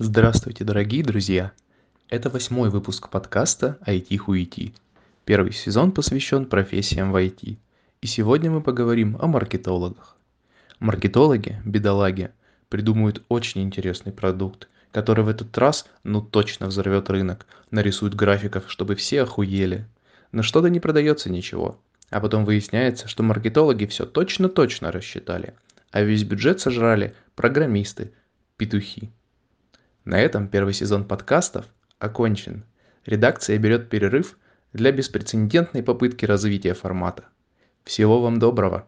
Здравствуйте, дорогие друзья! Это восьмой выпуск подкаста IT Хуити. Первый сезон посвящен профессиям в IT. И сегодня мы поговорим о маркетологах. Маркетологи, бедолаги, придумают очень интересный продукт, который в этот раз ну точно взорвет рынок, нарисуют графиков, чтобы все охуели. Но что-то не продается ничего. А потом выясняется, что маркетологи все точно-точно рассчитали, а весь бюджет сожрали программисты, петухи. На этом первый сезон подкастов окончен. Редакция берет перерыв для беспрецедентной попытки развития формата. Всего вам доброго!